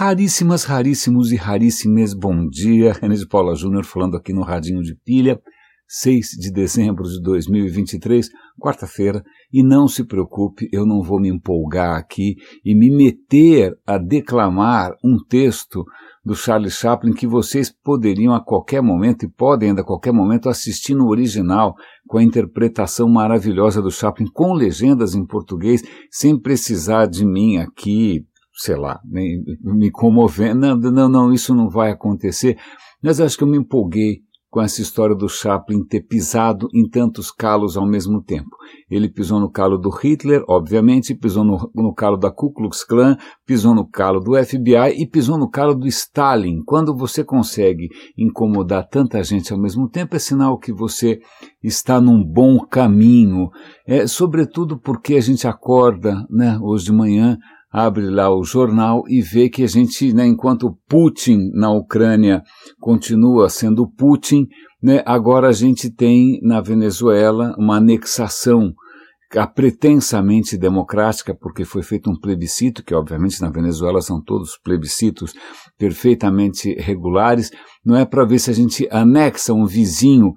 Raríssimas, raríssimos e raríssimas bom dia. René de Paula Júnior falando aqui no Radinho de Pilha, 6 de dezembro de 2023, quarta-feira. E não se preocupe, eu não vou me empolgar aqui e me meter a declamar um texto do Charles Chaplin que vocês poderiam a qualquer momento e podem ainda a qualquer momento assistir no original com a interpretação maravilhosa do Chaplin com legendas em português, sem precisar de mim aqui sei lá, me, me comovendo. Não, não, não, isso não vai acontecer. Mas acho que eu me empolguei com essa história do Chaplin ter pisado em tantos calos ao mesmo tempo. Ele pisou no calo do Hitler, obviamente, pisou no, no calo da Ku Klux Klan, pisou no calo do FBI e pisou no calo do Stalin. Quando você consegue incomodar tanta gente ao mesmo tempo, é sinal que você está num bom caminho. É, sobretudo porque a gente acorda, né, hoje de manhã, abre lá o jornal e vê que a gente, né, enquanto Putin na Ucrânia continua sendo Putin, né, agora a gente tem na Venezuela uma anexação a pretensamente democrática, porque foi feito um plebiscito, que obviamente na Venezuela são todos plebiscitos perfeitamente regulares, não é para ver se a gente anexa um vizinho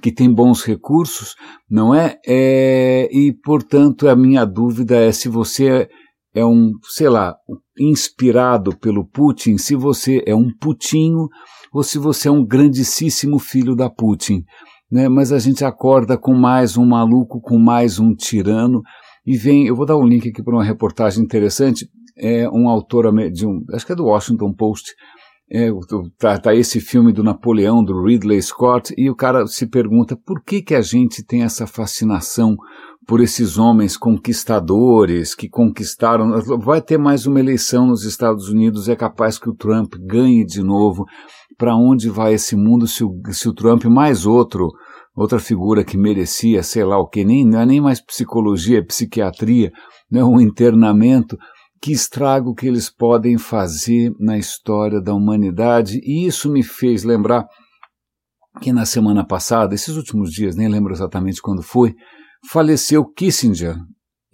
que tem bons recursos, não é? é e, portanto, a minha dúvida é se você é um, sei lá, inspirado pelo Putin, se você é um putinho ou se você é um grandíssimo filho da Putin. Né? Mas a gente acorda com mais um maluco, com mais um tirano, e vem, eu vou dar um link aqui para uma reportagem interessante, é um autor de um, acho que é do Washington Post, é, tá, tá, esse filme do Napoleão, do Ridley Scott, e o cara se pergunta por que que a gente tem essa fascinação por esses homens conquistadores que conquistaram. Vai ter mais uma eleição nos Estados Unidos, é capaz que o Trump ganhe de novo. Para onde vai esse mundo se o, se o Trump mais outro, outra figura que merecia, sei lá o que, nem, não é nem mais psicologia, é psiquiatria, né, um internamento, que estrago que eles podem fazer na história da humanidade. E isso me fez lembrar que na semana passada, esses últimos dias, nem lembro exatamente quando foi, faleceu Kissinger.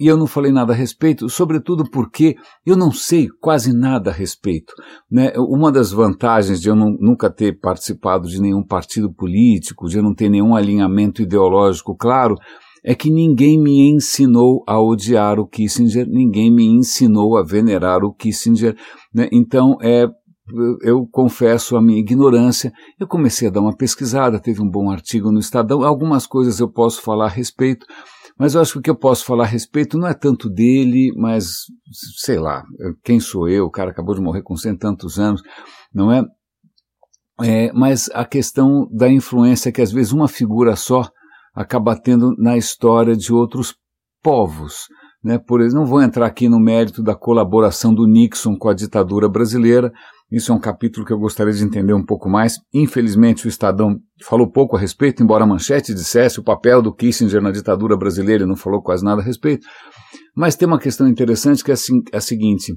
E eu não falei nada a respeito, sobretudo porque eu não sei quase nada a respeito. Né? Uma das vantagens de eu não, nunca ter participado de nenhum partido político, de eu não ter nenhum alinhamento ideológico claro, é que ninguém me ensinou a odiar o Kissinger, ninguém me ensinou a venerar o Kissinger. Né? Então, é, eu confesso a minha ignorância. Eu comecei a dar uma pesquisada, teve um bom artigo no Estadão, algumas coisas eu posso falar a respeito, mas eu acho que o que eu posso falar a respeito não é tanto dele, mas sei lá, quem sou eu? O cara acabou de morrer com cento e tantos anos, não é? é? Mas a questão da influência que às vezes uma figura só acaba tendo na história de outros povos. Né? Por não vou entrar aqui no mérito da colaboração do Nixon com a ditadura brasileira, isso é um capítulo que eu gostaria de entender um pouco mais. Infelizmente, o Estadão falou pouco a respeito, embora a manchete dissesse o papel do Kissinger na ditadura brasileira, não falou quase nada a respeito. Mas tem uma questão interessante que é a seguinte: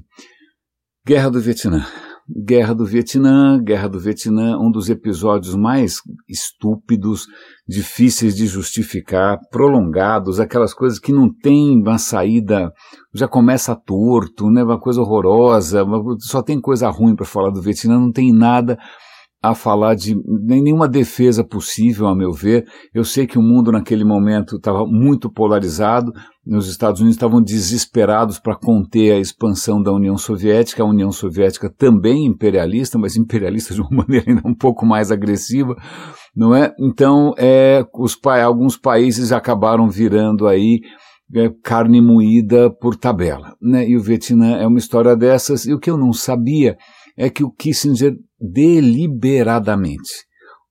Guerra do Vietnã. Guerra do Vietnã, Guerra do Vietnã, um dos episódios mais estúpidos, difíceis de justificar, prolongados, aquelas coisas que não tem uma saída, já começa torto, né, uma coisa horrorosa, só tem coisa ruim para falar do Vietnã, não tem nada a falar de nenhuma defesa possível, a meu ver. Eu sei que o mundo naquele momento estava muito polarizado, nos Estados Unidos estavam desesperados para conter a expansão da União Soviética, a União Soviética também imperialista, mas imperialista de uma maneira ainda um pouco mais agressiva, não é? Então, é, os, alguns países acabaram virando aí é, carne moída por tabela, né? E o Vietnã é uma história dessas, e o que eu não sabia é que o Kissinger deliberadamente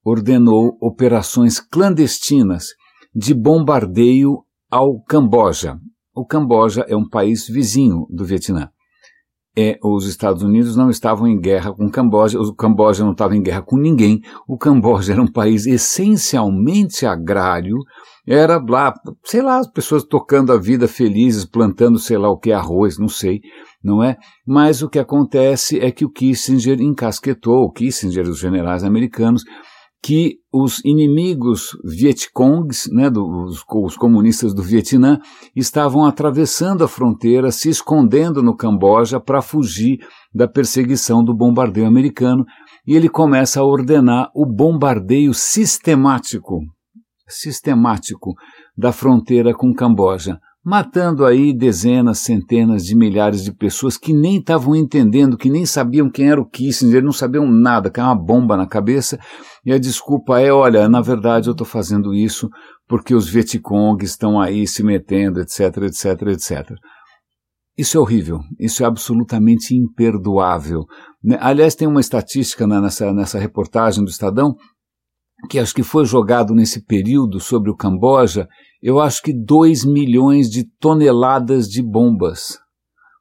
ordenou operações clandestinas de bombardeio ao Camboja. O Camboja é um país vizinho do Vietnã. É, os Estados Unidos não estavam em guerra com o Camboja, o Camboja não estava em guerra com ninguém, o Camboja era um país essencialmente agrário, era lá, sei lá, as pessoas tocando a vida felizes, plantando sei lá o que, arroz, não sei, não é? Mas o que acontece é que o Kissinger encasquetou, o Kissinger e os generais americanos, que os inimigos Vietcongs, né, dos, os comunistas do Vietnã, estavam atravessando a fronteira, se escondendo no Camboja para fugir da perseguição do bombardeio americano, e ele começa a ordenar o bombardeio sistemático, sistemático da fronteira com Camboja matando aí dezenas, centenas de milhares de pessoas que nem estavam entendendo, que nem sabiam quem era o Kissinger, não sabiam nada, caiu uma bomba na cabeça, e a desculpa é, olha, na verdade eu estou fazendo isso porque os Vietcong estão aí se metendo, etc, etc, etc. Isso é horrível, isso é absolutamente imperdoável. Né? Aliás, tem uma estatística nessa, nessa reportagem do Estadão que acho que foi jogado nesse período sobre o Camboja eu acho que 2 milhões de toneladas de bombas.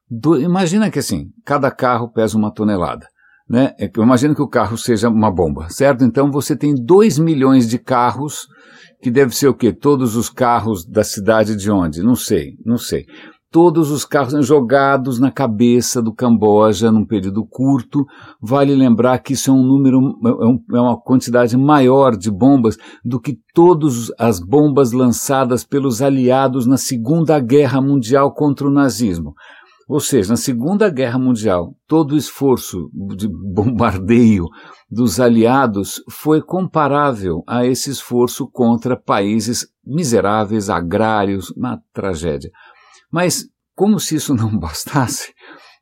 Do, imagina que assim, cada carro pesa uma tonelada. Né? É imagina que o carro seja uma bomba, certo? Então você tem 2 milhões de carros, que deve ser o quê? Todos os carros da cidade de onde? Não sei, não sei todos os carros jogados na cabeça do Camboja num período curto. Vale lembrar que isso é um número, é, é uma quantidade maior de bombas do que todas as bombas lançadas pelos aliados na Segunda Guerra Mundial contra o nazismo. Ou seja, na Segunda Guerra Mundial, todo o esforço de bombardeio dos aliados foi comparável a esse esforço contra países miseráveis, agrários, uma tragédia. Mas, como se isso não bastasse,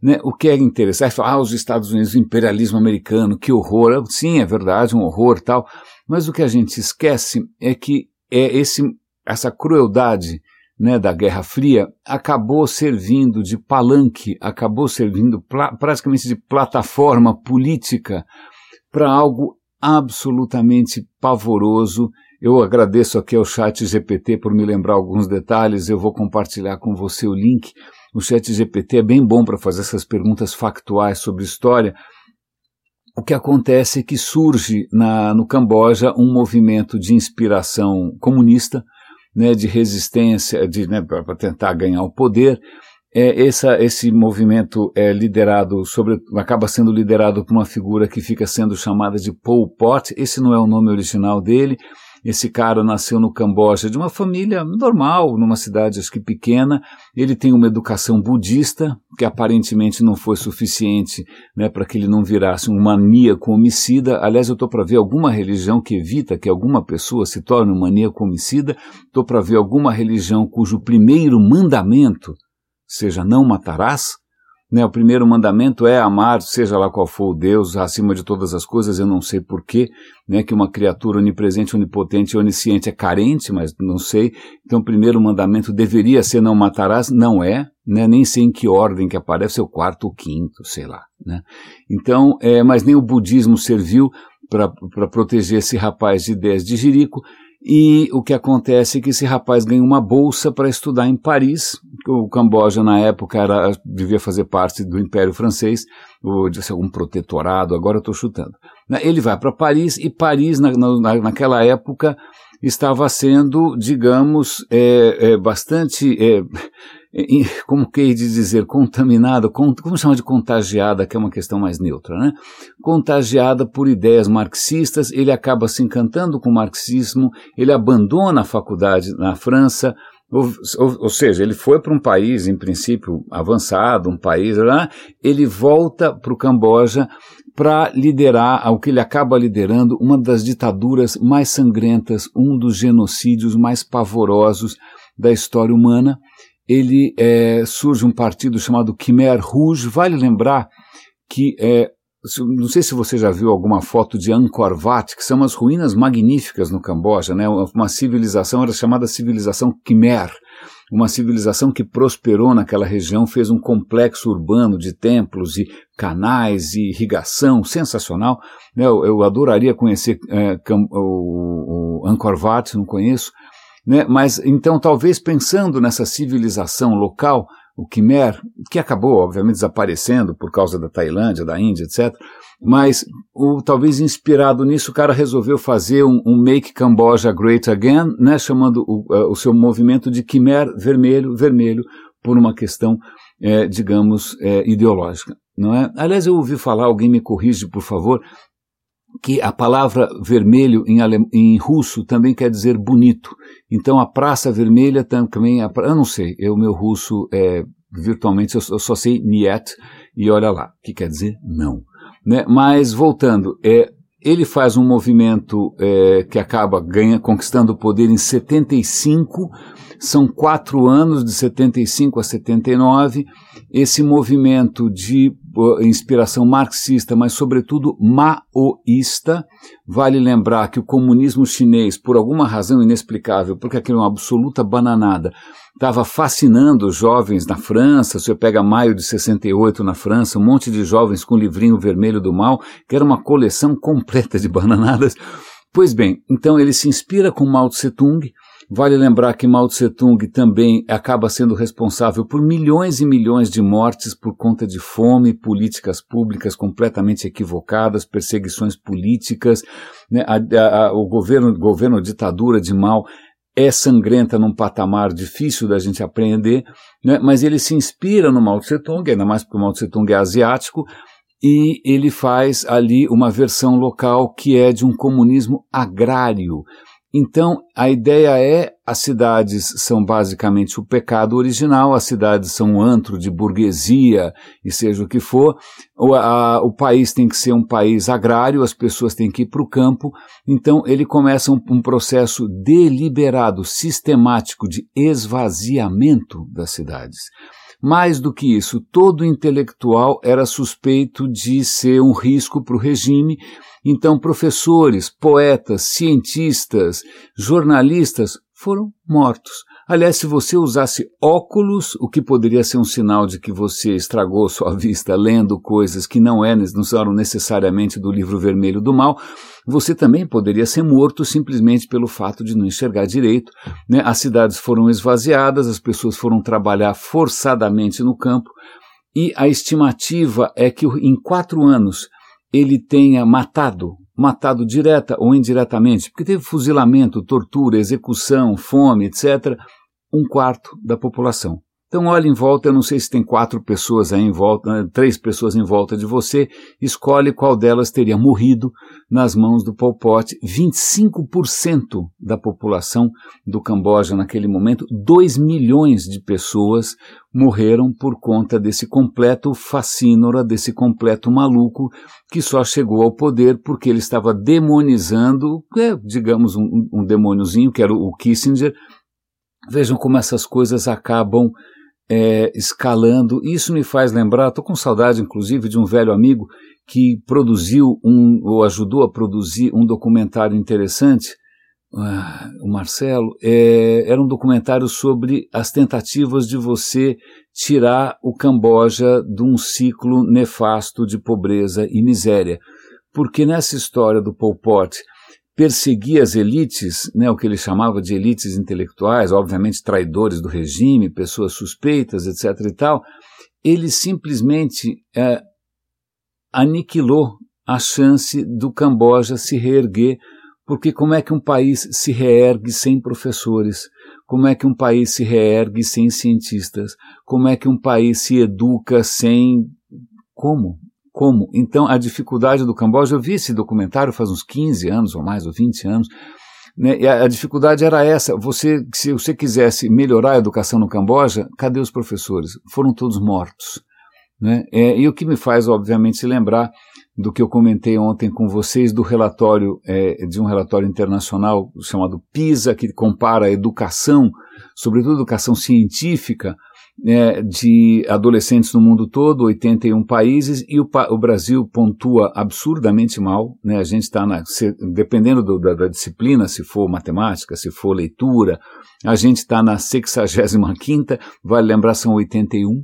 né, o que é interessante, ah, os Estados Unidos, o imperialismo americano, que horror. Sim, é verdade, um horror tal. Mas o que a gente esquece é que é esse, essa crueldade né, da Guerra Fria acabou servindo de palanque, acabou servindo praticamente de plataforma política para algo absolutamente pavoroso eu agradeço aqui ao chat GPT por me lembrar alguns detalhes, eu vou compartilhar com você o link. O chat GPT é bem bom para fazer essas perguntas factuais sobre história. O que acontece é que surge na, no Camboja um movimento de inspiração comunista, né, de resistência, de, né, para tentar ganhar o poder. É, essa, esse movimento é liderado sobre, acaba sendo liderado por uma figura que fica sendo chamada de Pol Pot. Esse não é o nome original dele. Esse cara nasceu no Camboja de uma família normal, numa cidade acho que pequena. Ele tem uma educação budista, que aparentemente não foi suficiente né, para que ele não virasse um maníaco homicida. Aliás, eu estou para ver alguma religião que evita que alguma pessoa se torne um maníaco homicida. Estou para ver alguma religião cujo primeiro mandamento seja não matarás. Né, o primeiro mandamento é amar, seja lá qual for o Deus, acima de todas as coisas. Eu não sei porquê, né, que uma criatura onipresente, onipotente e onisciente é carente, mas não sei. Então, o primeiro mandamento deveria ser não matarás, não é, né, nem sei em que ordem que aparece, é o quarto ou quinto, sei lá. Né. Então, é, mas nem o budismo serviu para proteger esse rapaz de ideias de Jerico, e o que acontece é que esse rapaz ganha uma bolsa para estudar em Paris. O Camboja, na época, era, devia fazer parte do Império Francês, ou de algum protetorado, agora eu estou chutando. Ele vai para Paris, e Paris, na, na, naquela época, estava sendo, digamos, é, é, bastante. É, como que de dizer, contaminada, como chama de contagiada, que é uma questão mais neutra, né? Contagiada por ideias marxistas, ele acaba se encantando com o marxismo, ele abandona a faculdade na França, ou, ou, ou seja, ele foi para um país, em princípio, avançado, um país lá, ele volta para o Camboja para liderar, o que ele acaba liderando, uma das ditaduras mais sangrentas, um dos genocídios mais pavorosos da história humana, ele é, surge um partido chamado Khmer Rouge. Vale lembrar que, é, não sei se você já viu alguma foto de Angkor Wat, que são umas ruínas magníficas no Camboja, né? uma civilização, era chamada civilização Khmer, uma civilização que prosperou naquela região, fez um complexo urbano de templos e canais e irrigação sensacional. Eu, eu adoraria conhecer é, o, o Angkor Wat, não conheço, né? Mas então, talvez pensando nessa civilização local, o Khmer, que acabou, obviamente, desaparecendo por causa da Tailândia, da Índia, etc. Mas, o, talvez inspirado nisso, o cara resolveu fazer um, um Make Cambodia Great Again, né, chamando o, uh, o, seu movimento de Khmer vermelho, vermelho, por uma questão, é, digamos, é, ideológica. Não é? Aliás, eu ouvi falar, alguém me corrige, por favor, que a palavra vermelho em, em russo também quer dizer bonito. Então a Praça Vermelha também, a, eu não sei, o meu russo é virtualmente, eu, eu só sei niet e olha lá, que quer dizer não. Né? Mas voltando, é, ele faz um movimento é, que acaba ganha, conquistando o poder em 75, são quatro anos, de 75 a 79, esse movimento de uh, inspiração marxista, mas sobretudo maoísta. Vale lembrar que o comunismo chinês, por alguma razão inexplicável, porque aquilo é uma absoluta bananada, estava fascinando os jovens na França. Você pega maio de 68 na França, um monte de jovens com o livrinho vermelho do mal, que era uma coleção completa de bananadas. Pois bem, então ele se inspira com Mao Tse Tung, Vale lembrar que Mao Tse Tung também acaba sendo responsável por milhões e milhões de mortes por conta de fome, políticas públicas completamente equivocadas, perseguições políticas. Né? A, a, o governo, governo ditadura de Mao é sangrenta num patamar difícil da gente aprender, né? mas ele se inspira no Mao Tse Tung, ainda mais porque o Mao Tse Tung é asiático, e ele faz ali uma versão local que é de um comunismo agrário. Então, a ideia é: as cidades são basicamente o pecado original, as cidades são um antro de burguesia, e seja o que for. O, a, o país tem que ser um país agrário, as pessoas têm que ir para o campo. Então, ele começa um, um processo deliberado, sistemático de esvaziamento das cidades. Mais do que isso, todo intelectual era suspeito de ser um risco para o regime então, professores, poetas, cientistas, jornalistas foram mortos. Aliás, se você usasse óculos, o que poderia ser um sinal de que você estragou sua vista lendo coisas que não, é, eram necessariamente do livro vermelho do mal, você também poderia ser morto simplesmente pelo fato de não enxergar direito. Né? As cidades foram esvaziadas, as pessoas foram trabalhar forçadamente no campo, e a estimativa é que em quatro anos ele tenha matado, matado direta ou indiretamente, porque teve fuzilamento, tortura, execução, fome, etc., um quarto da população. Então olhe em volta, eu não sei se tem quatro pessoas aí em volta, né, três pessoas em volta de você, escolhe qual delas teria morrido nas mãos do Pol Pot. 25% da população do Camboja naquele momento, 2 milhões de pessoas morreram por conta desse completo fascínora, desse completo maluco que só chegou ao poder porque ele estava demonizando, é, digamos, um, um demôniozinho, que era o Kissinger. Vejam como essas coisas acabam é, escalando. Isso me faz lembrar, estou com saudade, inclusive, de um velho amigo que produziu um, ou ajudou a produzir um documentário interessante, uh, o Marcelo, é, era um documentário sobre as tentativas de você tirar o Camboja de um ciclo nefasto de pobreza e miséria. Porque nessa história do Pol Pot, perseguia as elites, né, o que ele chamava de elites intelectuais, obviamente traidores do regime, pessoas suspeitas, etc. e tal, ele simplesmente é, aniquilou a chance do Camboja se reerguer, porque como é que um país se reergue sem professores? Como é que um país se reergue sem cientistas? Como é que um país se educa sem. Como? Como. Então, a dificuldade do Camboja, eu vi esse documentário faz uns 15 anos ou mais, ou 20 anos, né, e a, a, dificuldade era essa. Você, se você quisesse melhorar a educação no Camboja, cadê os professores? Foram todos mortos. Né? É, e o que me faz, obviamente, lembrar do que eu comentei ontem com vocês do relatório, é, de um relatório internacional chamado PISA, que compara a educação, sobretudo a educação científica, é, de adolescentes no mundo todo, 81 países, e o, o Brasil pontua absurdamente mal. Né? A gente está, dependendo do, da, da, disciplina, se for matemática, se for leitura, a gente está na 65, vale lembrar, são 81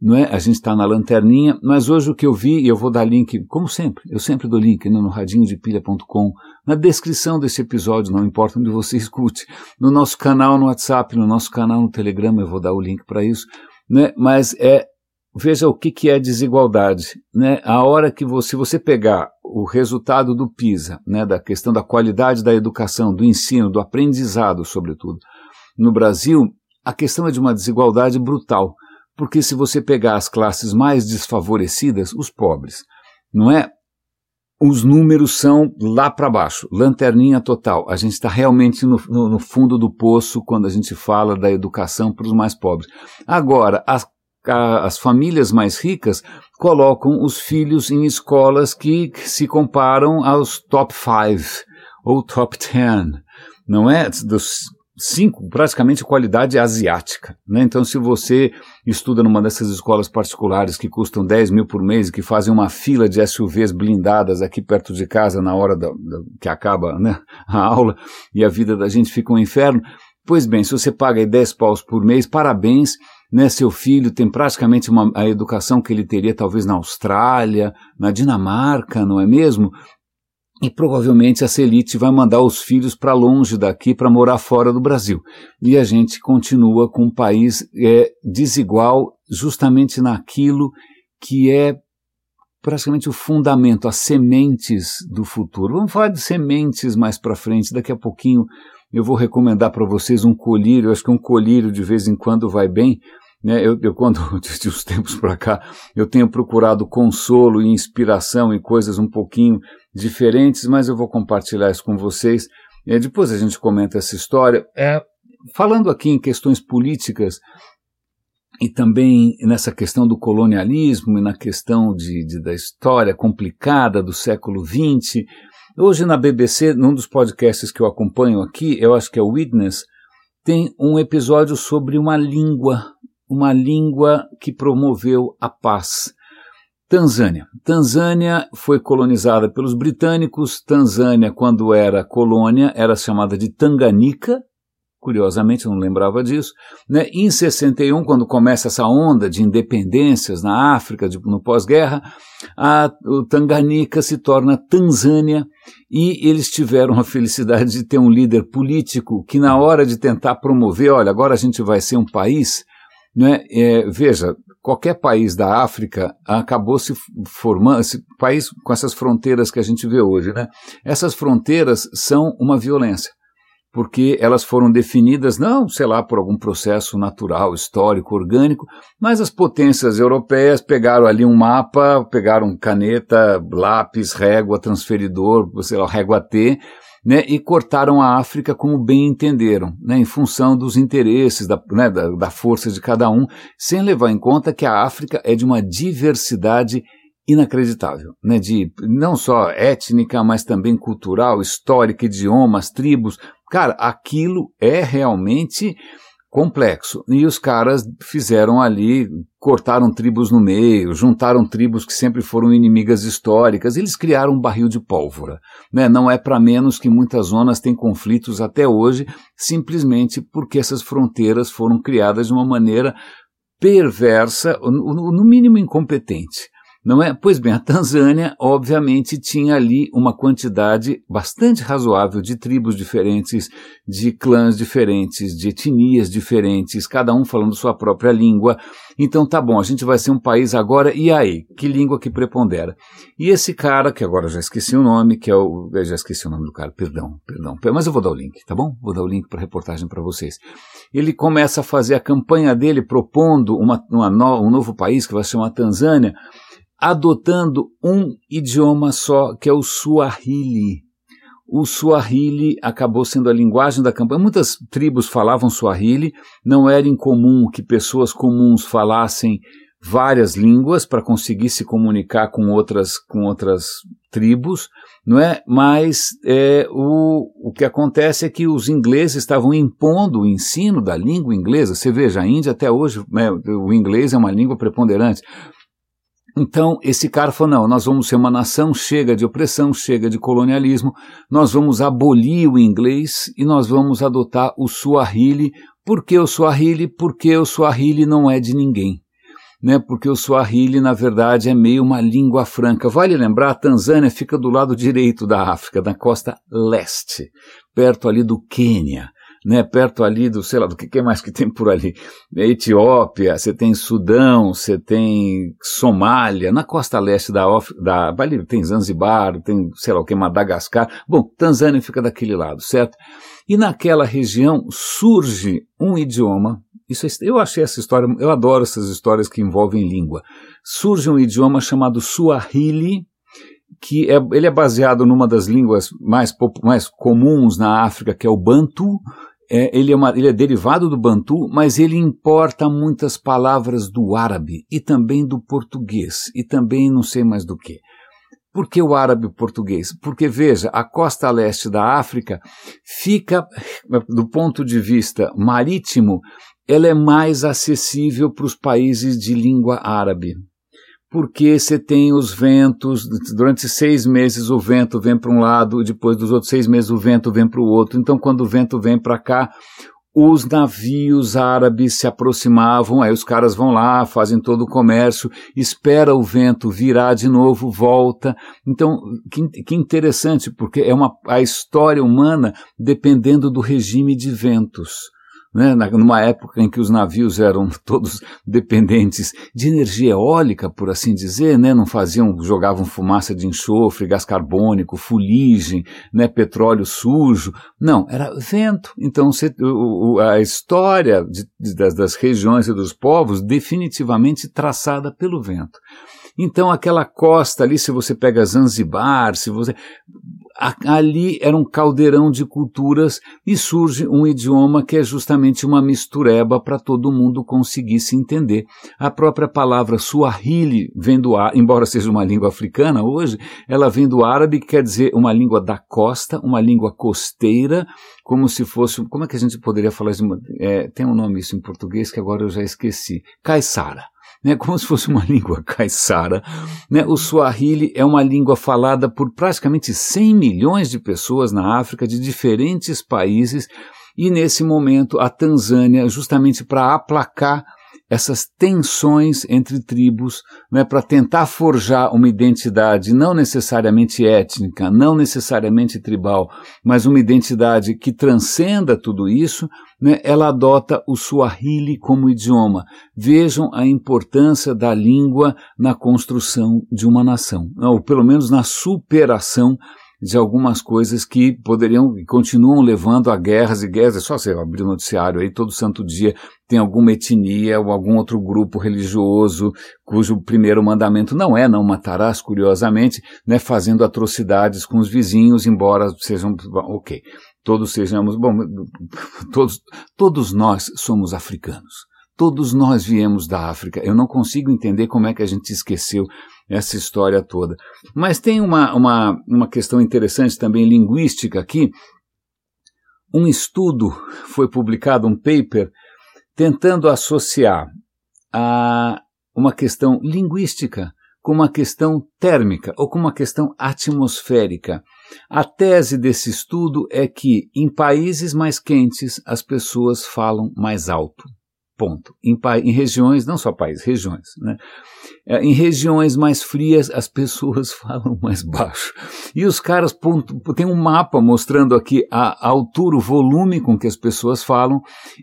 não é? A gente está na lanterninha, mas hoje o que eu vi, e eu vou dar link, como sempre, eu sempre dou link né, no radinhodepilha.com, na descrição desse episódio, não importa onde você escute, no nosso canal no WhatsApp, no nosso canal no Telegram, eu vou dar o link para isso, né? Mas é veja o que, que é desigualdade, né? A hora que você, se você pegar o resultado do PISA, né, da questão da qualidade da educação, do ensino, do aprendizado, sobretudo, no Brasil, a questão é de uma desigualdade brutal. Porque se você pegar as classes mais desfavorecidas, os pobres, não é? os números são lá para baixo, lanterninha total. A gente está realmente no, no, no, fundo do poço quando a gente fala da educação para os mais pobres. Agora, as, a, as famílias mais ricas colocam os filhos em escolas que, se comparam aos top 5 ou top 10, não é? Dos cinco, praticamente qualidade asiática. Né? Então, se você estuda numa dessas escolas particulares que custam 10 mil por mês e que fazem uma fila de SUVs blindadas aqui perto de casa na hora da, da, que acaba né, a aula e a vida da gente fica um inferno, pois bem, se você paga 10 paus por mês, parabéns, né, seu filho tem praticamente uma, a educação que ele teria talvez na Austrália, na Dinamarca, não é mesmo? E provavelmente essa elite vai mandar os filhos para longe daqui para morar fora do Brasil. E a gente continua com um país é, desigual justamente naquilo que é praticamente o fundamento, as sementes do futuro. Vamos falar de sementes mais para frente, daqui a pouquinho eu vou recomendar para vocês um colírio, eu acho que um colírio de vez em quando vai bem, né, eu, eu, quando, de uns tempos para cá, eu tenho procurado consolo e inspiração em coisas um pouquinho diferentes, mas eu vou compartilhar isso com vocês. Depois a gente comenta essa história. É, falando aqui em questões políticas e também nessa questão do colonialismo e na questão de, de da história complicada do século XX, hoje na BBC, num dos podcasts que eu acompanho aqui, eu acho que é o Witness, tem um episódio sobre uma língua uma língua que promoveu a paz. Tanzânia. Tanzânia foi colonizada pelos britânicos. Tanzânia, quando era colônia, era chamada de Tanganica. Curiosamente, eu não lembrava disso. Né? Em 61, quando começa essa onda de independências na África, de, no pós-guerra, a o Tanganica se torna Tanzânia e eles tiveram a felicidade de ter um líder político que, na hora de tentar promover, olha, agora a gente vai ser um país né? É, veja, qualquer país da África acabou se formando, esse país com essas fronteiras que a gente vê hoje, né? Essas fronteiras são uma violência, porque elas foram definidas não, sei lá, por algum processo natural, histórico, orgânico, mas as potências europeias pegaram ali um mapa, pegaram caneta, lápis, régua, transferidor, sei lá, régua T, né, e cortaram a África como bem entenderam, né, em função dos interesses, da, né, da, da força de cada um, sem levar em conta que a África é de uma diversidade inacreditável, né, de não só étnica, mas também cultural, histórica, idiomas, tribos. Cara, aquilo é realmente complexo. E os caras fizeram ali, cortaram tribos no meio, juntaram tribos que sempre foram inimigas históricas, eles criaram um barril de pólvora. Né? Não é para menos que muitas zonas têm conflitos até hoje, simplesmente porque essas fronteiras foram criadas de uma maneira perversa, no mínimo incompetente. Não é? Pois bem, a Tanzânia, obviamente, tinha ali uma quantidade bastante razoável de tribos diferentes, de clãs diferentes, de etnias diferentes, cada um falando sua própria língua. Então tá bom, a gente vai ser um país agora, e aí? Que língua que prepondera? E esse cara, que agora já esqueci o nome, que é o. Eu já esqueci o nome do cara, perdão, perdão. Mas eu vou dar o link, tá bom? Vou dar o link para a reportagem para vocês. Ele começa a fazer a campanha dele propondo uma, uma no, um novo país que vai se chamar Tanzânia adotando um idioma só, que é o Swahili. O Swahili acabou sendo a linguagem da campanha. Muitas tribos falavam Swahili, não era incomum que pessoas comuns falassem várias línguas para conseguir se comunicar com outras, com outras tribos, não é? Mas é, o, o que acontece é que os ingleses estavam impondo o ensino da língua inglesa. Você veja, a Índia até hoje, né, o inglês é uma língua preponderante. Então, esse cara falou: não, nós vamos ser uma nação, chega de opressão, chega de colonialismo, nós vamos abolir o inglês e nós vamos adotar o Swahili. Por que o Swahili? Porque o Swahili não é de ninguém. Né, porque o Swahili, na verdade, é meio uma língua franca. Vale lembrar, a Tanzânia fica do lado direito da África, na costa leste, perto ali do Quênia né, perto ali do, sei lá, do que, que mais que tem por ali. Etiópia, você tem Sudão, você tem Somália, na costa leste da, da ali tem Zanzibar, tem, sei lá o que, Madagascar. Bom, Tanzânia fica daquele lado, certo? E naquela região surge um idioma, isso, é eu achei essa história, eu adoro essas histórias que envolvem língua. Surge um idioma chamado Swahili, que é, ele é baseado numa das línguas mais, mais comuns na África, que é o Bantu. É, ele, é uma, ele é derivado do Bantu, mas ele importa muitas palavras do árabe e também do português e também não sei mais do que. Por que o árabe e o português? Porque, veja, a costa leste da África fica, do ponto de vista marítimo, ela é mais acessível para os países de língua árabe. Porque você tem os ventos, durante seis meses o vento vem para um lado, depois dos outros seis meses o vento vem para o outro. Então, quando o vento vem para cá, os navios árabes se aproximavam, aí os caras vão lá, fazem todo o comércio, espera o vento virar de novo, volta. Então, que, que interessante, porque é uma, a história humana dependendo do regime de ventos né, numa época em que os navios eram todos dependentes de energia eólica, por assim dizer, né, não faziam, jogavam fumaça de enxofre, gás carbônico, fuligem, né, petróleo sujo, não, era vento. Então a história de, de, das, das regiões e dos povos definitivamente traçada pelo vento. Então aquela costa ali, se você pega Zanzibar, se você ali era um caldeirão de culturas e surge um idioma que é justamente uma mistureba para todo mundo conseguir se entender. A própria palavra Swahili vem do embora seja uma língua africana hoje, ela vem do árabe que quer dizer uma língua da costa, uma língua costeira, como se fosse, como é que a gente poderia falar uma, é, tem um nome isso em português que agora eu já esqueci, caiçara né, como se fosse uma língua caiçara. Né? O Swahili é uma língua falada por praticamente 100 milhões de pessoas na África, de diferentes países, e nesse momento a Tanzânia, justamente para aplacar essas tensões entre tribos, né, para tentar forjar uma identidade não necessariamente étnica, não necessariamente tribal, mas uma identidade que transcenda tudo isso, né, ela adota o Swahili como idioma. Vejam a importância da língua na construção de uma nação, ou pelo menos na superação de algumas coisas que poderiam continuam levando a guerras e guerras. É só você abrir o noticiário aí, todo santo dia tem alguma etnia ou algum outro grupo religioso cujo primeiro mandamento não é não matarás, curiosamente, né, fazendo atrocidades com os vizinhos, embora sejam. Ok, todos sejamos. Bom, todos, todos nós somos africanos. Todos nós viemos da África. Eu não consigo entender como é que a gente esqueceu essa história toda. Mas tem uma, uma, uma questão interessante também linguística aqui. Um estudo foi publicado, um paper, tentando associar a uma questão linguística com uma questão térmica ou com uma questão atmosférica. A tese desse estudo é que em países mais quentes as pessoas falam mais alto. Ponto. Em, em regiões, não só países, regiões, né? É, em regiões mais frias, as pessoas falam mais baixo. E os caras têm um mapa mostrando aqui a altura, o volume com que as pessoas falam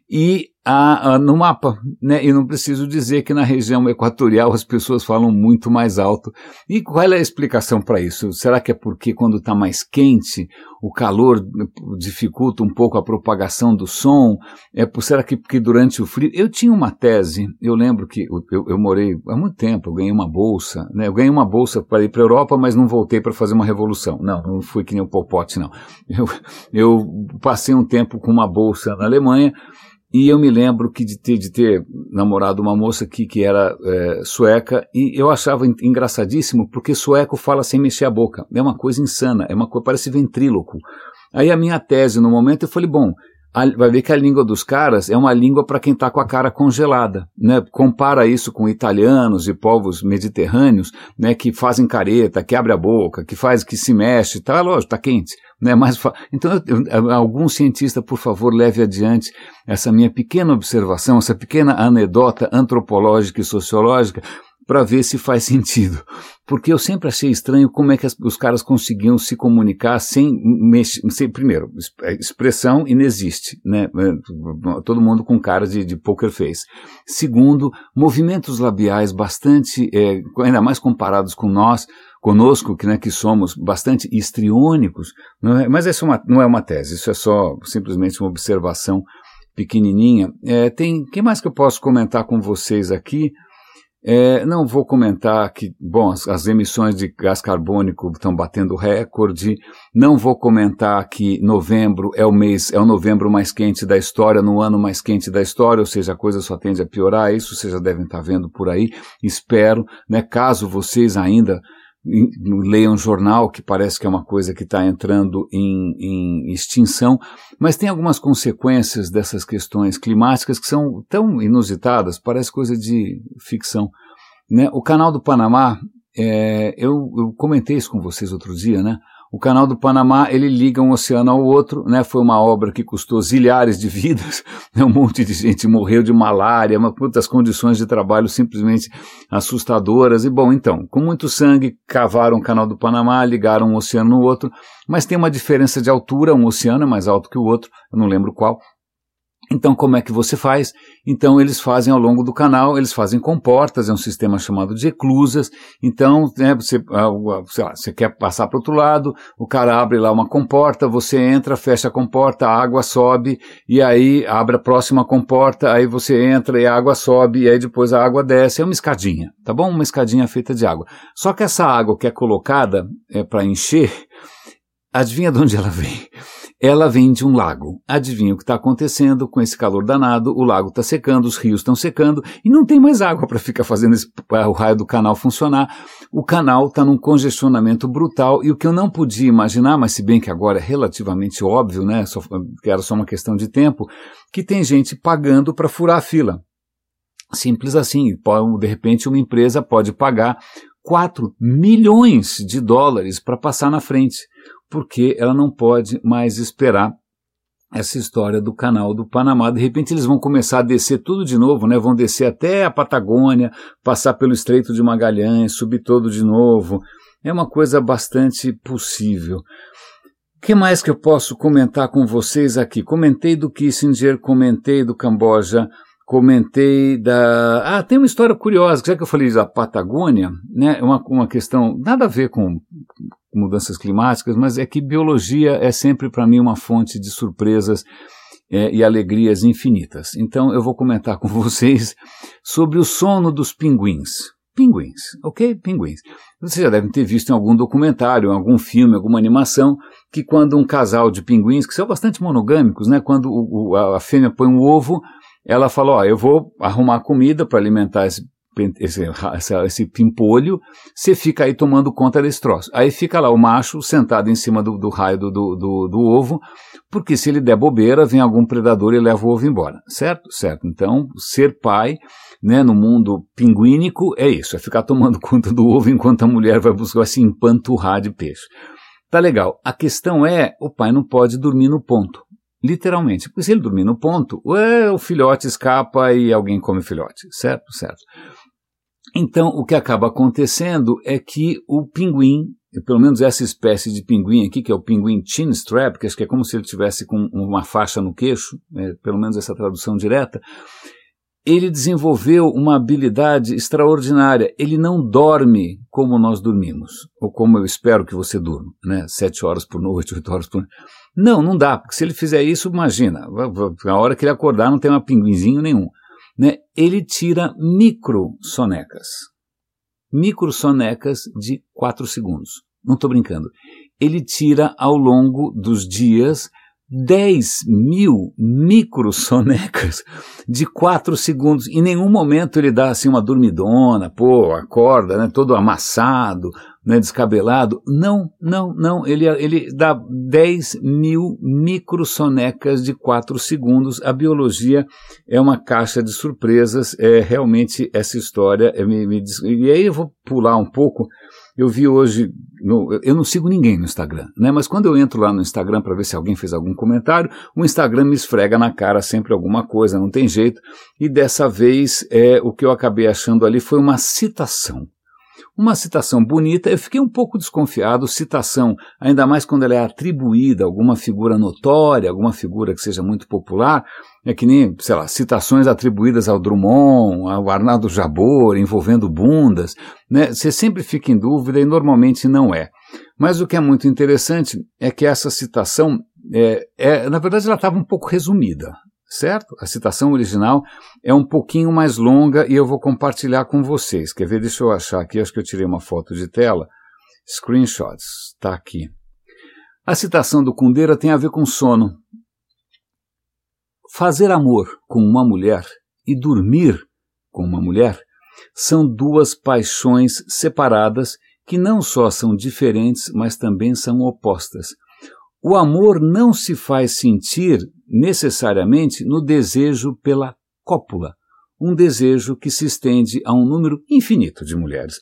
e a, a, no mapa, né? E não preciso dizer que na região equatorial as pessoas falam muito mais alto. E qual é a explicação para isso? Será que é porque quando está mais quente, o calor dificulta um pouco a propagação do som? É, será que porque durante o frio? Eu tinha uma tese, eu lembro que eu, eu, eu morei há muito tempo, eu ganhei uma bolsa, né? Eu ganhei uma bolsa para ir para a Europa, mas não voltei para fazer uma revolução. Não, não fui que nem o Popote, não. Eu, eu passei um tempo com uma bolsa na Alemanha e eu me lembro que de ter, de ter namorado uma moça que, que era é, sueca, e eu achava engraçadíssimo, porque sueco fala sem mexer a boca. É uma coisa insana, é uma coisa, parece ventríloco. Aí a minha tese no momento, eu falei, bom, a, vai ver que a língua dos caras é uma língua para quem está com a cara congelada, né? Compara isso com italianos e povos mediterrâneos, né? Que fazem careta, que abre a boca, que faz, que se mexe, tá lógico, tá quente, né? Mas então eu, algum cientista, por favor, leve adiante essa minha pequena observação, essa pequena anedota antropológica e sociológica para ver se faz sentido. Porque eu sempre achei estranho como é que as, os caras conseguiam se comunicar sem mexer. Primeiro, é, expressão inexiste, né? É, todo mundo com cara de, de poker face. Segundo, movimentos labiais bastante, é, ainda mais comparados com nós, conosco, que, né, que somos bastante histriônicos, não é, mas essa é uma, não é uma tese, isso é só simplesmente uma observação pequenininha. É, tem, que mais que eu posso comentar com vocês aqui? É, não vou comentar que, bom, as, as, emissões de gás carbônico estão batendo recorde. Não vou comentar que novembro é o mês, é o novembro mais quente da história, no ano mais quente da história, ou seja, a coisa só tende a piorar. Isso vocês já devem estar vendo por aí. Espero, né, caso vocês ainda leiam jornal, que parece que é uma coisa que está entrando em, em, extinção, mas tem algumas consequências dessas questões climáticas que são tão inusitadas, parece coisa de ficção. Né? O canal do Panamá, é, eu, eu comentei isso com vocês outro dia, né? O canal do Panamá, ele liga um oceano ao outro, né? Foi uma obra que custou zilhares de vidas, né? um monte de gente morreu de malária, mas muitas condições de trabalho simplesmente assustadoras. E bom, então, com muito sangue, cavaram o canal do Panamá, ligaram um oceano no outro, mas tem uma diferença de altura, um oceano é mais alto que o outro, eu não lembro qual, então, como é que você faz? Então, eles fazem ao longo do canal, eles fazem comportas, é um sistema chamado de eclusas. Então, né, você, ah, lá, você quer passar para o outro lado, o cara abre lá uma comporta, você entra, fecha a comporta, a água sobe, e aí abre a próxima comporta, aí você entra e a água sobe, e aí depois a água desce. É uma escadinha, tá bom? Uma escadinha feita de água. Só que essa água que é colocada é, para encher, adivinha de onde ela vem? Ela vem de um lago. Adivinha o que está acontecendo com esse calor danado? O lago está secando, os rios estão secando e não tem mais água para ficar fazendo esse, o raio do canal funcionar. O canal está num congestionamento brutal e o que eu não podia imaginar, mas se bem que agora é relativamente óbvio, né? Só, era só uma questão de tempo, que tem gente pagando para furar a fila. Simples assim. De repente, uma empresa pode pagar 4 milhões de dólares para passar na frente porque ela não pode mais esperar essa história do canal do Panamá. De repente eles vão começar a descer tudo de novo, né? Vão descer até a Patagônia, passar pelo Estreito de Magalhães, subir todo de novo. É uma coisa bastante possível. O que mais que eu posso comentar com vocês aqui? Comentei do Kissinger, comentei do Camboja, comentei da. Ah, tem uma história curiosa, já que eu falei da Patagônia, né? Uma, uma questão nada a ver com mudanças climáticas, mas é que biologia é sempre para mim uma fonte de surpresas é, e alegrias infinitas. Então eu vou comentar com vocês sobre o sono dos pinguins. Pinguins, ok? Pinguins. Vocês já devem ter visto em algum documentário, em algum filme, alguma animação, que quando um casal de pinguins, que são bastante monogâmicos, né? Quando o, a fêmea põe um ovo, ela fala, ó, eu vou arrumar comida para alimentar esse esse, esse pimpolho, você fica aí tomando conta desse troço. Aí fica lá o macho sentado em cima do, do raio do, do, do, ovo, porque se ele der bobeira, vem algum predador e leva o ovo embora. Certo? Certo. Então, ser pai, né, no mundo pinguínico é isso, é ficar tomando conta do ovo enquanto a mulher vai buscar se empanturrar de peixe. Tá legal. A questão é, o pai não pode dormir no ponto. Literalmente. Porque se ele dormir no ponto, ué, o filhote escapa e alguém come o filhote. Certo? Certo. Então, o que acaba acontecendo é que o pinguim, pelo menos essa espécie de pinguim aqui, que é o pinguim chin strap, que acho que é como se ele tivesse com uma faixa no queixo, é, pelo menos essa tradução direta, ele desenvolveu uma habilidade extraordinária. Ele não dorme como nós dormimos, ou como eu espero que você durma, né? Sete horas por noite, oito horas por noite. Não, não dá, porque se ele fizer isso, imagina, a hora que ele acordar não tem um pinguinzinho nenhum né, ele tira micro sonecas. Micro sonecas de 4 segundos. Não estou brincando. Ele tira ao longo dos dias 10 mil microsonecas de 4 segundos. Em nenhum momento ele dá assim uma dormidona, pô, acorda, né, todo amassado, né, descabelado. Não, não, não. Ele, ele dá 10 mil microsonecas de 4 segundos. A biologia é uma caixa de surpresas. É realmente essa história. É, me, me, e aí eu vou pular um pouco eu vi hoje, no, eu não sigo ninguém no Instagram, né? Mas quando eu entro lá no Instagram para ver se alguém fez algum comentário, o Instagram me esfrega na cara sempre alguma coisa, não tem jeito. E dessa vez, é, o que eu acabei achando ali foi uma citação. Uma citação bonita, eu fiquei um pouco desconfiado, citação, ainda mais quando ela é atribuída a alguma figura notória, alguma figura que seja muito popular, é que nem, sei lá, citações atribuídas ao Drummond, ao Arnaldo Jabor, envolvendo bundas, né? Você sempre fica em dúvida e normalmente não é. Mas o que é muito interessante é que essa citação, é, é na verdade, ela estava um pouco resumida. certo? A citação original é um pouquinho mais longa e eu vou compartilhar com vocês. Quer ver? Deixa eu achar aqui, acho que eu tirei uma foto de tela. Screenshots, está aqui. A citação do Kundera tem a ver com sono. Fazer amor com uma mulher e dormir com uma mulher são duas paixões separadas que não só são diferentes, mas também são opostas. O amor não se faz sentir necessariamente no desejo pela cópula, um desejo que se estende a um número infinito de mulheres,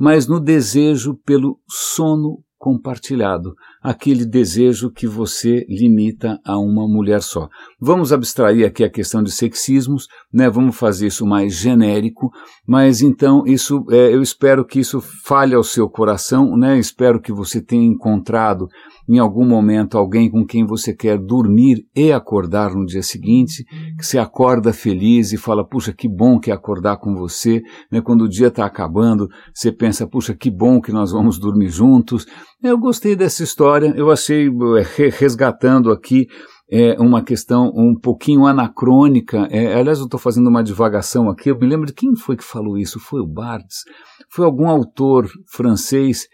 mas no desejo pelo sono compartilhado, aquele desejo que você limita a uma mulher só. Vamos abstrair aqui a questão de sexismos, né? Vamos fazer isso mais genérico, mas então isso, é, eu espero que isso fale ao seu coração, né? Espero que você tenha encontrado em algum momento alguém com quem você quer dormir e acordar no dia seguinte, que você acorda feliz e fala, puxa, que bom que é acordar com você, né? Quando o dia está acabando, você pensa, puxa, que bom que nós vamos dormir juntos. Eu gostei dessa história, eu achei, eh, resgatando aqui, é uma questão um pouquinho anacrônica. É, aliás, eu estou fazendo uma divagação aqui. Eu me lembro de quem foi que falou isso? Foi o Barthes? Foi algum autor francês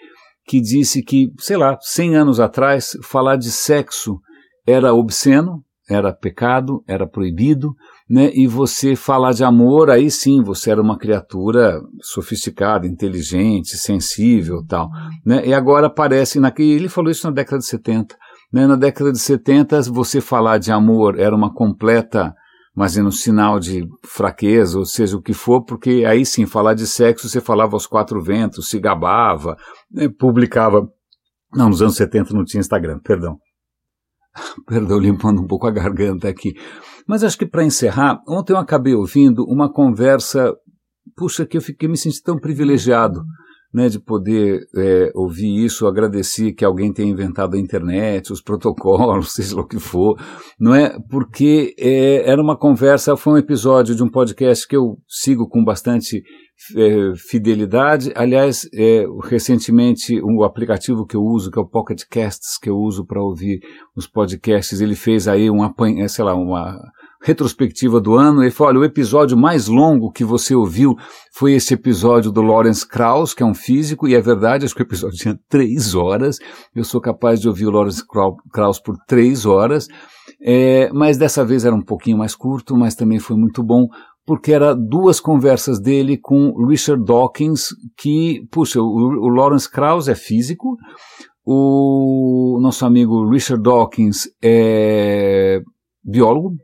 que disse que, sei lá, 100 anos atrás, falar de sexo era obsceno, era pecado, era proibido, né? E você falar de amor, aí sim, você era uma criatura sofisticada, inteligente, sensível, tal, né? E agora parece naquele, ele falou isso na década de 70, né? Na década de 70, você falar de amor era uma completa mas no sinal de fraqueza, ou seja, o que for, porque aí sim, falar de sexo, você falava aos quatro ventos, se gabava, né, publicava. Não, nos anos 70 não tinha Instagram, perdão. Perdão, limpando um pouco a garganta aqui. Mas acho que para encerrar, ontem eu acabei ouvindo uma conversa, puxa, que eu fiquei me sentindo tão privilegiado né, de poder é, ouvir isso, agradeci que alguém tenha inventado a internet, os protocolos, seja lá o que for, não é? Porque é, era uma conversa, foi um episódio de um podcast que eu sigo com bastante é, fidelidade. Aliás, é, recentemente, o aplicativo que eu uso, que é o Pocket Casts, que eu uso para ouvir os podcasts, ele fez aí um apanho, sei lá, uma retrospectiva do ano, ele falou, olha, o episódio mais longo que você ouviu foi esse episódio do Lawrence Krauss, que é um físico, e é verdade, acho que o episódio tinha três horas, eu sou capaz de ouvir o Lawrence Krauss por três horas, é, mas dessa vez era um pouquinho mais curto, mas também foi muito bom, porque era duas conversas dele com Richard Dawkins, que, puxa, o, o Lawrence Krauss é físico, o nosso amigo Richard Dawkins é biólogo,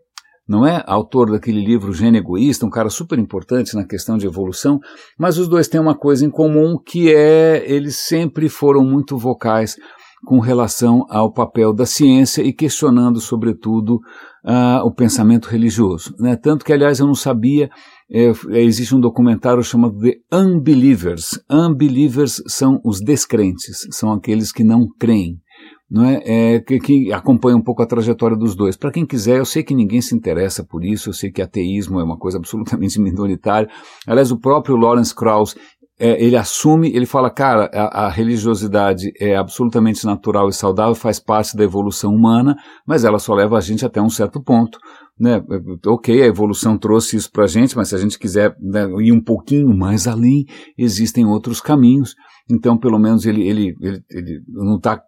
não é? Autor daquele livro Gênio Egoísta, um cara super importante na questão de evolução, mas os dois têm uma coisa em comum que é eles sempre foram muito vocais com relação ao papel da ciência e questionando, sobretudo, uh, o pensamento religioso. Né? Tanto que, aliás, eu não sabia, é, existe um documentário chamado The Unbelievers. Unbelievers são os descrentes, são aqueles que não creem não é, é que, que, acompanha um pouco a trajetória dos dois. Para quem quiser, eu sei que ninguém se interessa por isso, eu sei que ateísmo é uma coisa absolutamente minoritária. Aliás, o próprio Lawrence Krauss, é, ele assume, ele fala, cara, a, a, religiosidade é absolutamente natural e saudável, faz parte da evolução humana, mas ela só leva a gente até um certo ponto. Né? Ok, a evolução trouxe isso para a gente, mas se a gente quiser né, ir um pouquinho mais além, existem outros caminhos. Então, pelo menos ele, ele, ele, ele não está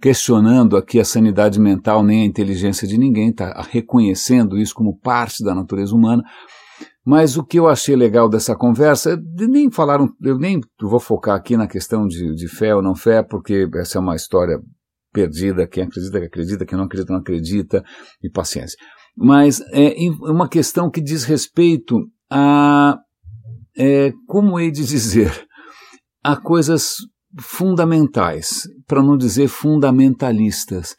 questionando aqui a sanidade mental nem a inteligência de ninguém, está reconhecendo isso como parte da natureza humana. Mas o que eu achei legal dessa conversa, nem falaram, eu nem vou focar aqui na questão de, de fé ou não fé, porque essa é uma história perdida, quem acredita que acredita, quem não acredita não acredita, e paciência. Mas é uma questão que diz respeito a, é, como hei de dizer, a coisas fundamentais, para não dizer fundamentalistas.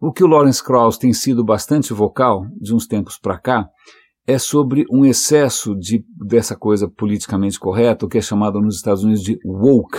O que o Lawrence Krauss tem sido bastante vocal de uns tempos para cá é sobre um excesso de, dessa coisa politicamente correta, o que é chamado nos Estados Unidos de woke,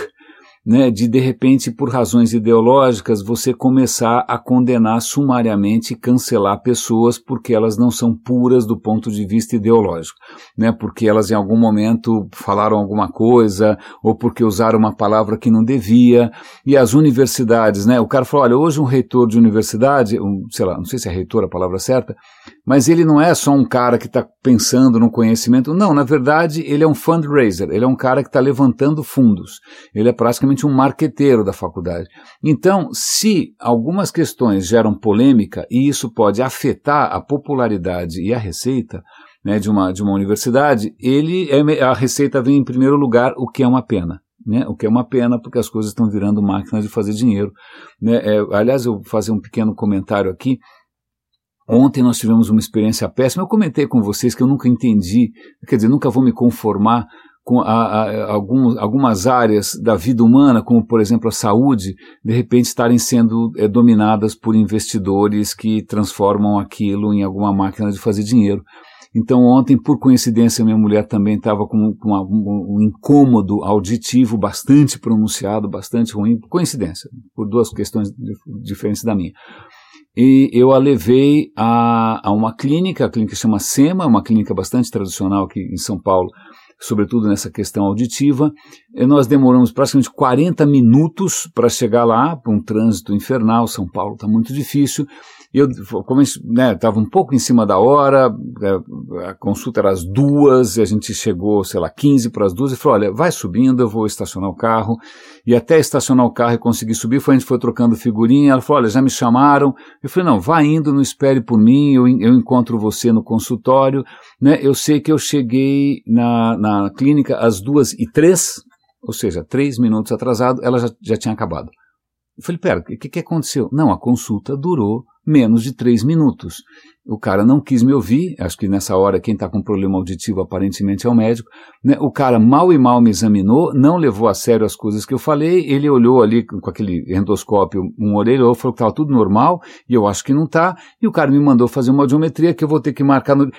né, de de repente, por razões ideológicas, você começar a condenar sumariamente e cancelar pessoas porque elas não são puras do ponto de vista ideológico, né, porque elas em algum momento falaram alguma coisa ou porque usaram uma palavra que não devia. E as universidades, né, o cara falou, olha, hoje um reitor de universidade, um, sei lá, não sei se é reitor a palavra certa, mas ele não é só um cara que está pensando no conhecimento. Não, na verdade, ele é um fundraiser, ele é um cara que está levantando fundos. Ele é praticamente um marqueteiro da faculdade. Então, se algumas questões geram polêmica e isso pode afetar a popularidade e a receita, né, de, uma, de uma universidade, ele é, a receita vem em primeiro lugar, o que é uma pena. Né, o que é uma pena porque as coisas estão virando máquinas de fazer dinheiro. Né, é, aliás, eu vou fazer um pequeno comentário aqui. Ontem nós tivemos uma experiência péssima. Eu comentei com vocês que eu nunca entendi, quer dizer, nunca vou me conformar com a, a, algum, algumas áreas da vida humana, como por exemplo a saúde, de repente estarem sendo é, dominadas por investidores que transformam aquilo em alguma máquina de fazer dinheiro. Então ontem, por coincidência, minha mulher também estava com, com uma, um, um, incômodo auditivo bastante pronunciado, bastante ruim, coincidência, por duas questões diferentes da minha e eu a levei a, a uma clínica, a clínica chama SEMA, uma clínica bastante tradicional aqui em São Paulo, sobretudo nessa questão auditiva. E nós demoramos praticamente 40 minutos para chegar lá, para um trânsito infernal, São Paulo está muito difícil, eu, estava né, um pouco em cima da hora, é, a consulta era às duas, e a gente chegou, sei lá, 15 para as duas, e falou, olha, vai subindo, eu vou estacionar o carro. E até estacionar o carro e conseguir subir, foi, a gente foi trocando figurinha, ela falou, olha, já me chamaram. Eu falei, não, vá indo, não espere por mim, eu, eu encontro você no consultório. Né? Eu sei que eu cheguei na, na clínica às duas e três, ou seja, três minutos atrasado, ela já, já tinha acabado. Eu falei, pera, o que, que aconteceu? Não, a consulta durou menos de três minutos. O cara não quis me ouvir, acho que nessa hora quem está com problema auditivo aparentemente é o médico. Né? O cara mal e mal me examinou, não levou a sério as coisas que eu falei, ele olhou ali com aquele endoscópio, um orelho, falou que estava tudo normal, e eu acho que não está, e o cara me mandou fazer uma audiometria que eu vou ter que marcar no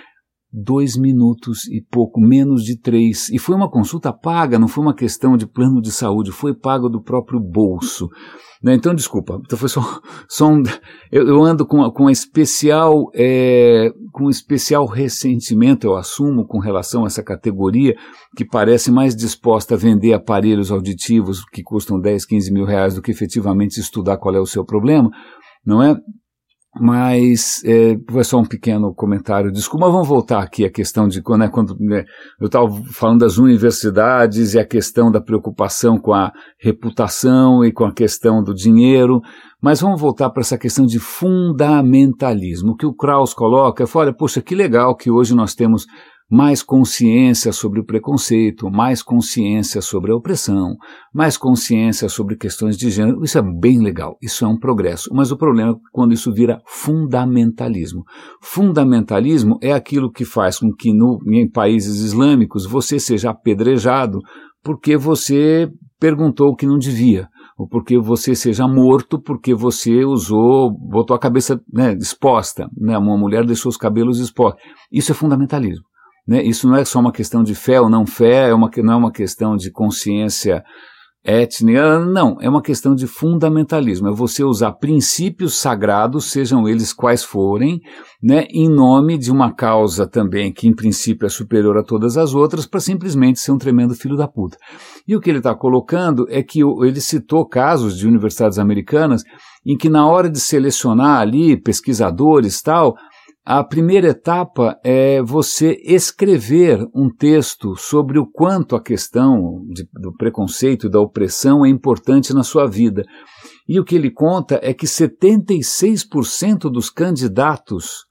dois minutos e pouco, menos de três. E foi uma consulta paga, não foi uma questão de plano de saúde, foi pago do próprio bolso. Né? Então, desculpa, então foi só, só um, eu, eu ando com, com especial, é, com especial ressentimento, eu assumo, com relação a essa categoria que parece mais disposta a vender aparelhos auditivos que custam 10, 15 mil reais do que efetivamente estudar qual é o seu problema, não é? Mas é, foi só um pequeno comentário. Desculpa, vamos voltar aqui à questão de quando, né, quando né, eu estava falando das universidades e a questão da preocupação com a reputação e com a questão do dinheiro. Mas vamos voltar para essa questão de fundamentalismo. O que o Kraus coloca, é, olha, poxa, que legal que hoje nós temos mais consciência sobre o preconceito, mais consciência sobre a opressão, mais consciência sobre questões de gênero. Isso é bem legal, isso é um progresso. Mas o problema é quando isso vira fundamentalismo. Fundamentalismo é aquilo que faz com que no, em países islâmicos você seja apedrejado porque você perguntou o que não devia ou porque você seja morto porque você usou, botou a cabeça né, exposta, né, uma mulher deixou os cabelos expostos. Isso é fundamentalismo. Né? Isso não é só uma questão de fé ou não fé, é uma, não é uma questão de consciência étnica, não, é uma questão de fundamentalismo, é você usar princípios sagrados, sejam eles quais forem, né, em nome de uma causa também que em princípio é superior a todas as outras, para simplesmente ser um tremendo filho da puta. E o que ele está colocando é que ele citou casos de universidades americanas em que na hora de selecionar ali pesquisadores tal, a primeira etapa é você escrever um texto sobre o quanto a questão de, do preconceito e da opressão é importante na sua vida. E o que ele conta é que 76% dos candidatos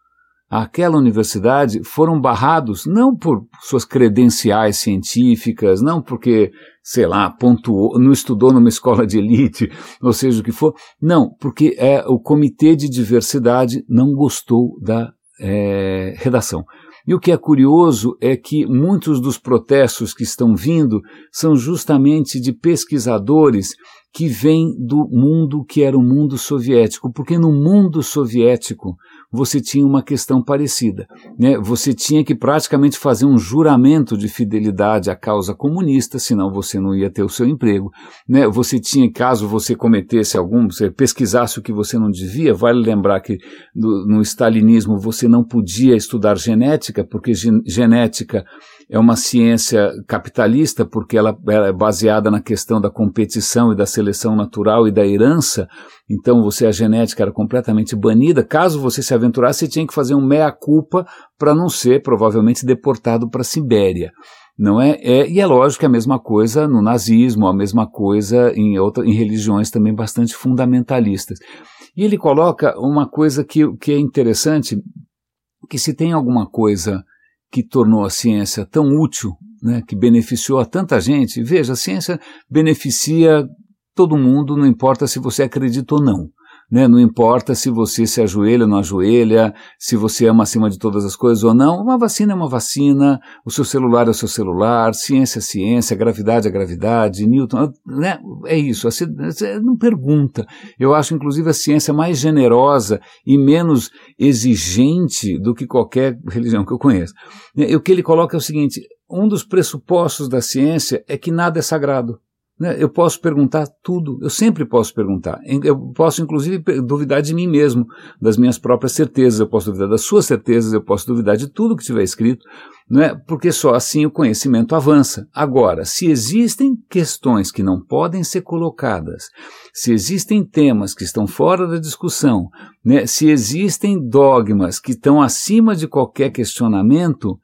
àquela universidade foram barrados não por suas credenciais científicas, não porque, sei lá, pontuou, não estudou numa escola de elite, ou seja o que for, não, porque é, o comitê de diversidade não gostou da é, redação. E o que é curioso é que muitos dos protestos que estão vindo são justamente de pesquisadores que vêm do mundo que era o mundo soviético, porque no mundo soviético você tinha uma questão parecida. Né? Você tinha que praticamente fazer um juramento de fidelidade à causa comunista, senão você não ia ter o seu emprego. Né? Você tinha, caso você cometesse algum, você pesquisasse o que você não devia, vale lembrar que no, no stalinismo você não podia estudar genética, porque gen, genética é uma ciência capitalista, porque ela, ela, é baseada na questão da competição e da seleção natural e da herança. Então, você a genética era completamente banida. Caso você se aventurasse, tinha que fazer um meia-culpa para não ser, provavelmente, deportado para a Sibéria. Não é? é? E é lógico que é a mesma coisa no nazismo, a mesma coisa em, outra, em religiões também bastante fundamentalistas. E ele coloca uma coisa que, que é interessante, que se tem alguma coisa que tornou a ciência tão útil, né, que beneficiou a tanta gente. Veja, a ciência beneficia todo mundo, não importa se você acredita ou não. Né? Não importa se você se ajoelha ou não ajoelha, se você ama acima de todas as coisas ou não. Uma vacina é uma vacina, o seu celular é o seu celular, ciência é ciência, gravidade é gravidade, Newton. Né? É isso. Você não pergunta. Eu acho, inclusive, a ciência mais generosa e menos exigente do que qualquer religião que eu conheço. E o que ele coloca é o seguinte: um dos pressupostos da ciência é que nada é sagrado. Né? Eu posso perguntar tudo, eu sempre posso perguntar. Eu posso, inclusive, duvidar de mim mesmo, das minhas próprias certezas, eu posso duvidar das suas certezas, eu posso duvidar de tudo que tiver escrito, não é? porque só assim o conhecimento avança. Agora, se existem questões que não podem ser colocadas, se existem temas que estão fora da discussão, né? se existem dogmas que estão acima de qualquer questionamento,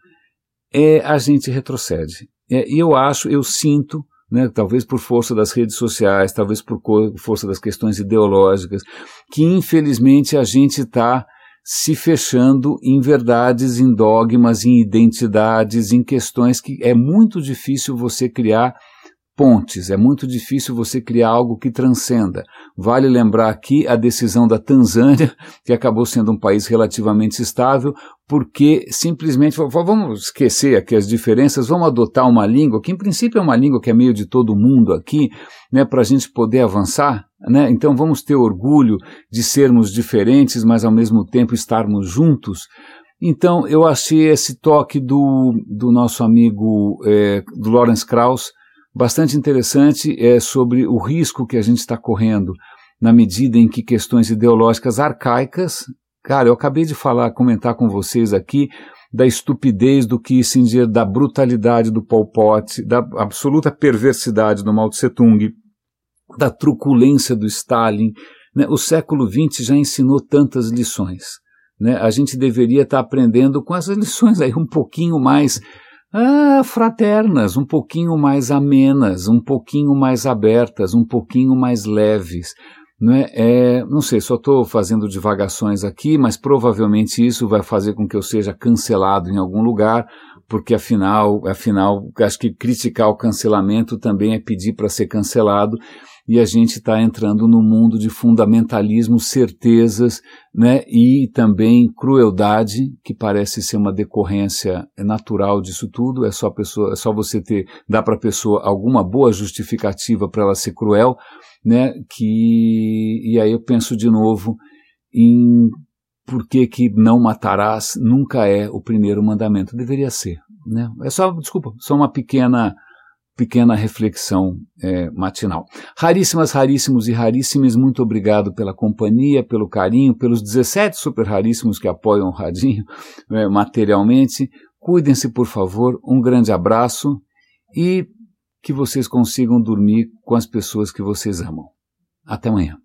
é, a gente retrocede. É, eu acho, eu sinto, né, talvez por força das redes sociais, talvez por força das questões ideológicas, que infelizmente a gente está se fechando em verdades, em dogmas, em identidades, em questões que é muito difícil você criar pontes, é muito difícil você criar algo que transcenda. Vale lembrar aqui a decisão da Tanzânia, que acabou sendo um país relativamente estável, porque simplesmente vamos esquecer aqui as diferenças, vamos adotar uma língua, que em princípio é uma língua que é meio de todo mundo aqui, né, para a gente poder avançar. Né? Então vamos ter orgulho de sermos diferentes, mas ao mesmo tempo estarmos juntos. Então eu achei esse toque do, do nosso amigo é, do Lawrence Krauss, bastante interessante é sobre o risco que a gente está correndo na medida em que questões ideológicas arcaicas, cara, eu acabei de falar, comentar com vocês aqui da estupidez do Kissinger, da brutalidade do Pol Pot, da absoluta perversidade do Mao Tse Tung, da truculência do Stalin. Né? O século XX já ensinou tantas lições. Né? A gente deveria estar tá aprendendo com essas lições aí um pouquinho mais ah, fraternas, um pouquinho mais amenas, um pouquinho mais abertas, um pouquinho mais leves. Não, é, é não sei, só estou fazendo divagações aqui, mas provavelmente isso vai fazer com que eu seja cancelado em algum lugar, porque afinal, afinal, acho que criticar o cancelamento também é pedir para ser cancelado e a gente está entrando no mundo de fundamentalismo, certezas, né, e também crueldade, que parece ser uma decorrência natural disso tudo. É só pessoa, é só você ter, dar para a pessoa alguma boa justificativa para ela ser cruel, né, que e aí eu penso de novo em por que, que não matarás nunca é o primeiro mandamento. Deveria ser. Né? É só, desculpa, só uma pequena pequena reflexão é, matinal. Raríssimas, raríssimos e raríssimas, muito obrigado pela companhia, pelo carinho, pelos 17 super raríssimos que apoiam o Radinho é, materialmente. Cuidem-se, por favor, um grande abraço e que vocês consigam dormir com as pessoas que vocês amam. Até amanhã.